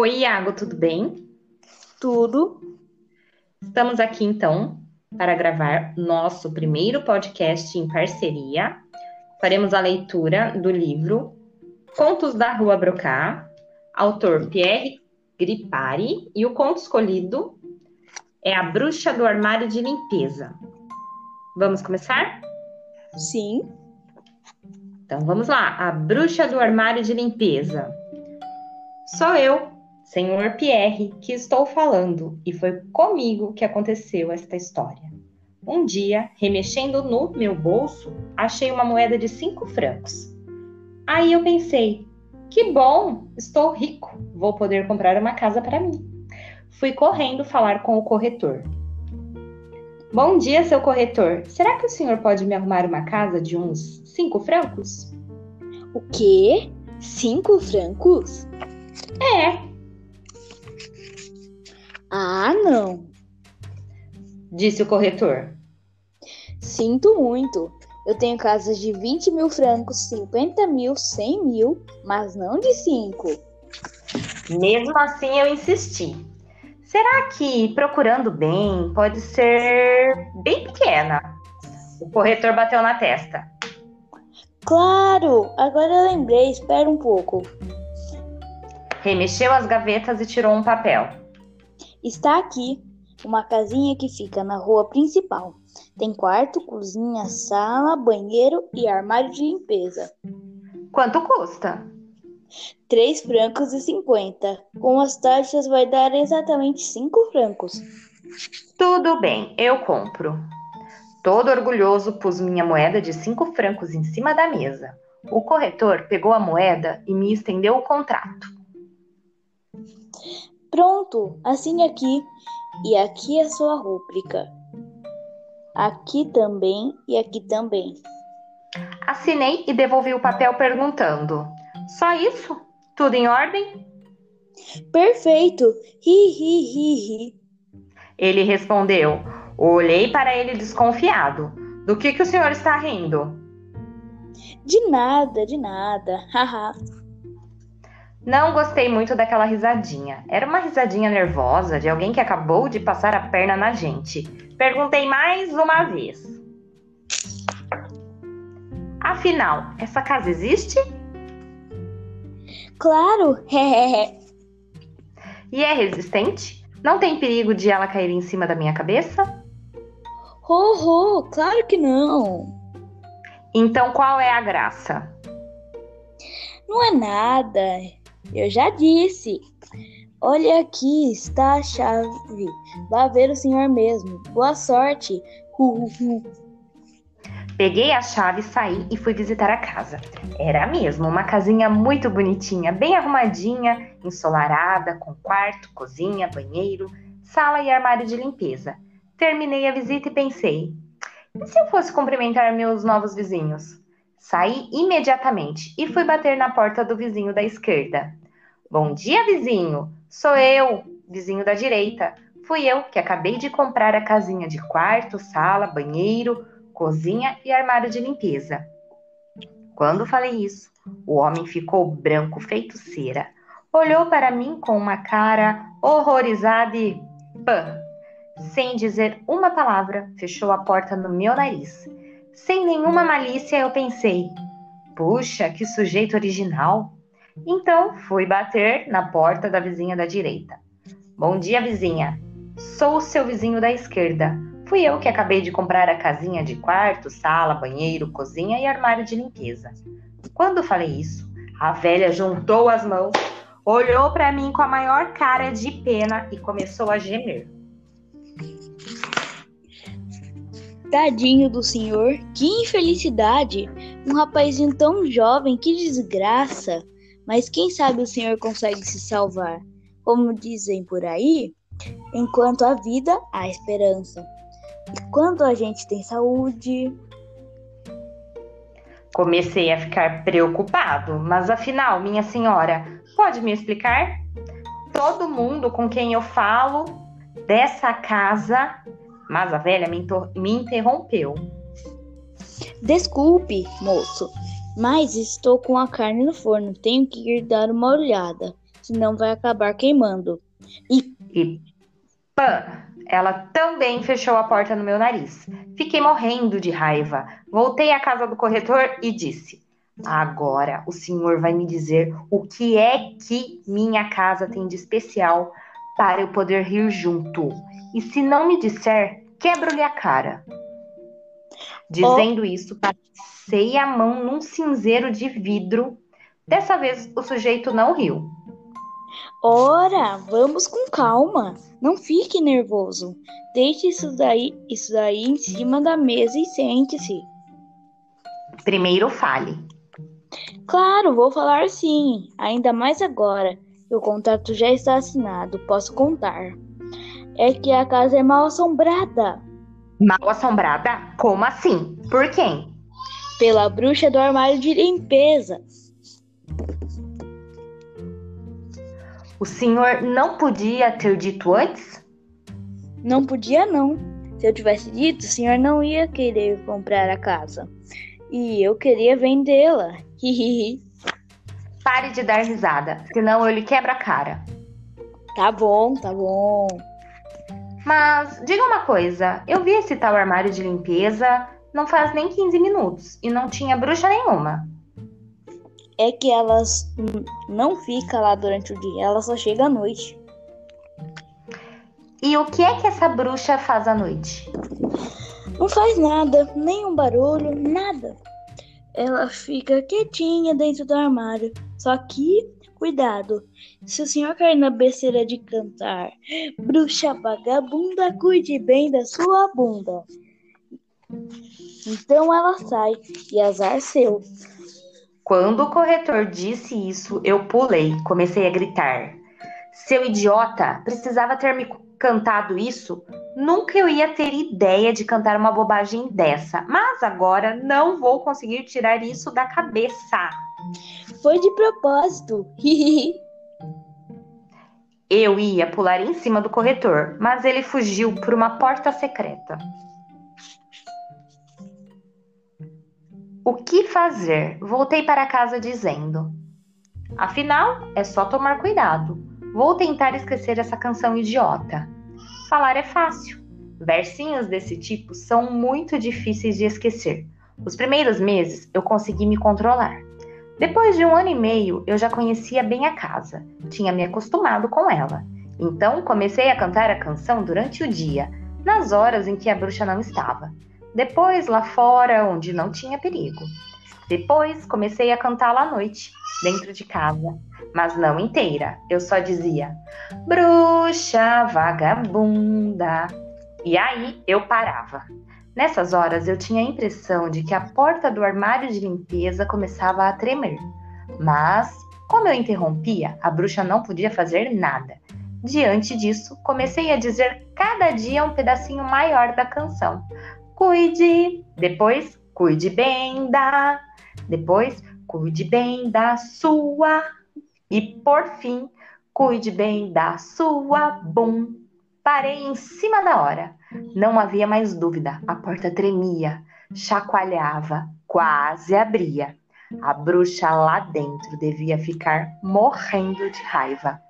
Oi, Iago, tudo bem? Tudo. Estamos aqui então para gravar nosso primeiro podcast em parceria. Faremos a leitura do livro Contos da Rua Brocá, autor Pierre Gripari, e o conto escolhido é A Bruxa do Armário de Limpeza. Vamos começar? Sim. Então vamos lá. A Bruxa do Armário de Limpeza. Sou eu, senhor Pierre, que estou falando, e foi comigo que aconteceu esta história. Um dia, remexendo no meu bolso, achei uma moeda de cinco francos. Aí eu pensei: que bom, estou rico, vou poder comprar uma casa para mim. Fui correndo falar com o corretor. Bom dia, seu corretor. Será que o senhor pode me arrumar uma casa de uns cinco francos? O quê? Cinco francos? É. Ah, não. Disse o corretor. Sinto muito. Eu tenho casas de 20 mil francos, 50 mil, 100 mil, mas não de 5. Mesmo assim, eu insisti. Será que, procurando bem, pode ser bem pequena? O corretor bateu na testa. Claro! Agora eu lembrei, espera um pouco. Remexeu as gavetas e tirou um papel. Está aqui uma casinha que fica na rua principal. Tem quarto, cozinha, sala, banheiro e armário de limpeza. Quanto custa? Três francos e cinquenta. Com as taxas vai dar exatamente cinco francos. Tudo bem, eu compro. Todo orgulhoso, pus minha moeda de cinco francos em cima da mesa. O corretor pegou a moeda e me estendeu o contrato. Pronto, assine aqui. E aqui a sua rúbrica. Aqui também e aqui também. Assinei e devolvi o papel perguntando: Só isso? Tudo em ordem? Perfeito! Ri, ri, ri, ri. Ele respondeu. Olhei para ele desconfiado. Do que, que o senhor está rindo? De nada, de nada. Haha. Não gostei muito daquela risadinha. Era uma risadinha nervosa de alguém que acabou de passar a perna na gente. Perguntei mais uma vez. Afinal, essa casa existe? claro! E é resistente? Não tem perigo de ela cair em cima da minha cabeça? Ho, ho, claro que não. Então qual é a graça? Não é nada. Eu já disse. Olha aqui, está a chave. Vá ver o senhor mesmo. Boa sorte. Hu, hu, hu. Peguei a chave, saí e fui visitar a casa. Era mesmo uma casinha muito bonitinha, bem arrumadinha, ensolarada, com quarto, cozinha, banheiro, sala e armário de limpeza. Terminei a visita e pensei: e se eu fosse cumprimentar meus novos vizinhos? Saí imediatamente e fui bater na porta do vizinho da esquerda. Bom dia, vizinho! Sou eu, vizinho da direita. Fui eu que acabei de comprar a casinha de quarto, sala, banheiro, cozinha e armário de limpeza. Quando falei isso, o homem ficou branco feito cera. Olhou para mim com uma cara horrorizada e pã! Sem dizer uma palavra, fechou a porta no meu nariz. Sem nenhuma malícia, eu pensei: puxa, que sujeito original! Então fui bater na porta da vizinha da direita. Bom dia, vizinha. Sou o seu vizinho da esquerda. Fui eu que acabei de comprar a casinha de quarto, sala, banheiro, cozinha e armário de limpeza. Quando falei isso, a velha juntou as mãos, olhou para mim com a maior cara de pena e começou a gemer. Tadinho do senhor, que infelicidade! Um rapazinho tão jovem, que desgraça! Mas quem sabe o senhor consegue se salvar? Como dizem por aí, enquanto há vida, há esperança. E quando a gente tem saúde, Comecei a ficar preocupado, mas afinal, minha senhora, pode me explicar? Todo mundo com quem eu falo dessa casa. Mas a velha me, me interrompeu. desculpe, moço, mas estou com a carne no forno, tenho que ir dar uma olhada. senão vai acabar queimando. E, e pã! Ela também fechou a porta no meu nariz. Fiquei morrendo de raiva. Voltei à casa do corretor e disse: Agora o senhor vai me dizer o que é que minha casa tem de especial para eu poder rir junto. E se não me disser, quebro-lhe a cara. Dizendo oh. isso, passei a mão num cinzeiro de vidro. Dessa vez o sujeito não riu. Ora, vamos com calma. Não fique nervoso. Deixe isso daí, isso daí em cima da mesa e sente-se. Primeiro fale. Claro, vou falar sim. Ainda mais agora. O contrato já está assinado. Posso contar. É que a casa é mal assombrada. Mal assombrada? Como assim? Por quem? Pela bruxa do armário de limpeza. O senhor não podia ter dito antes? Não podia, não. Se eu tivesse dito, o senhor não ia querer comprar a casa. E eu queria vendê-la. Pare de dar risada, senão eu lhe quebro a cara. Tá bom, tá bom. Mas diga uma coisa: eu vi esse tal armário de limpeza não faz nem 15 minutos e não tinha bruxa nenhuma é que elas não ficam lá durante o dia, ela só chega à noite. E o que é que essa bruxa faz à noite? Não faz nada, nenhum barulho, nada. Ela fica quietinha dentro do armário. Só que, cuidado, se o senhor cair na besteira de cantar, bruxa vagabunda, cuide bem da sua bunda. Então ela sai, e azar seu. Quando o corretor disse isso, eu pulei, comecei a gritar. Seu idiota, precisava ter me cantado isso? Nunca eu ia ter ideia de cantar uma bobagem dessa, mas agora não vou conseguir tirar isso da cabeça. Foi de propósito. eu ia pular em cima do corretor, mas ele fugiu por uma porta secreta. O que fazer? Voltei para casa dizendo: Afinal, é só tomar cuidado. Vou tentar esquecer essa canção idiota. Falar é fácil. Versinhos desse tipo são muito difíceis de esquecer. Os primeiros meses eu consegui me controlar. Depois de um ano e meio, eu já conhecia bem a casa, tinha me acostumado com ela. Então comecei a cantar a canção durante o dia, nas horas em que a bruxa não estava. Depois lá fora, onde não tinha perigo. Depois comecei a cantá-la à noite, dentro de casa, mas não inteira. Eu só dizia: Bruxa vagabunda. E aí eu parava. Nessas horas eu tinha a impressão de que a porta do armário de limpeza começava a tremer. Mas, como eu interrompia, a bruxa não podia fazer nada. Diante disso, comecei a dizer cada dia um pedacinho maior da canção, cuide, depois cuide bem da, depois cuide bem da sua e por fim cuide bem da sua bum. Parei em cima da hora. Não havia mais dúvida. A porta tremia, chacoalhava, quase abria. A bruxa lá dentro devia ficar morrendo de raiva.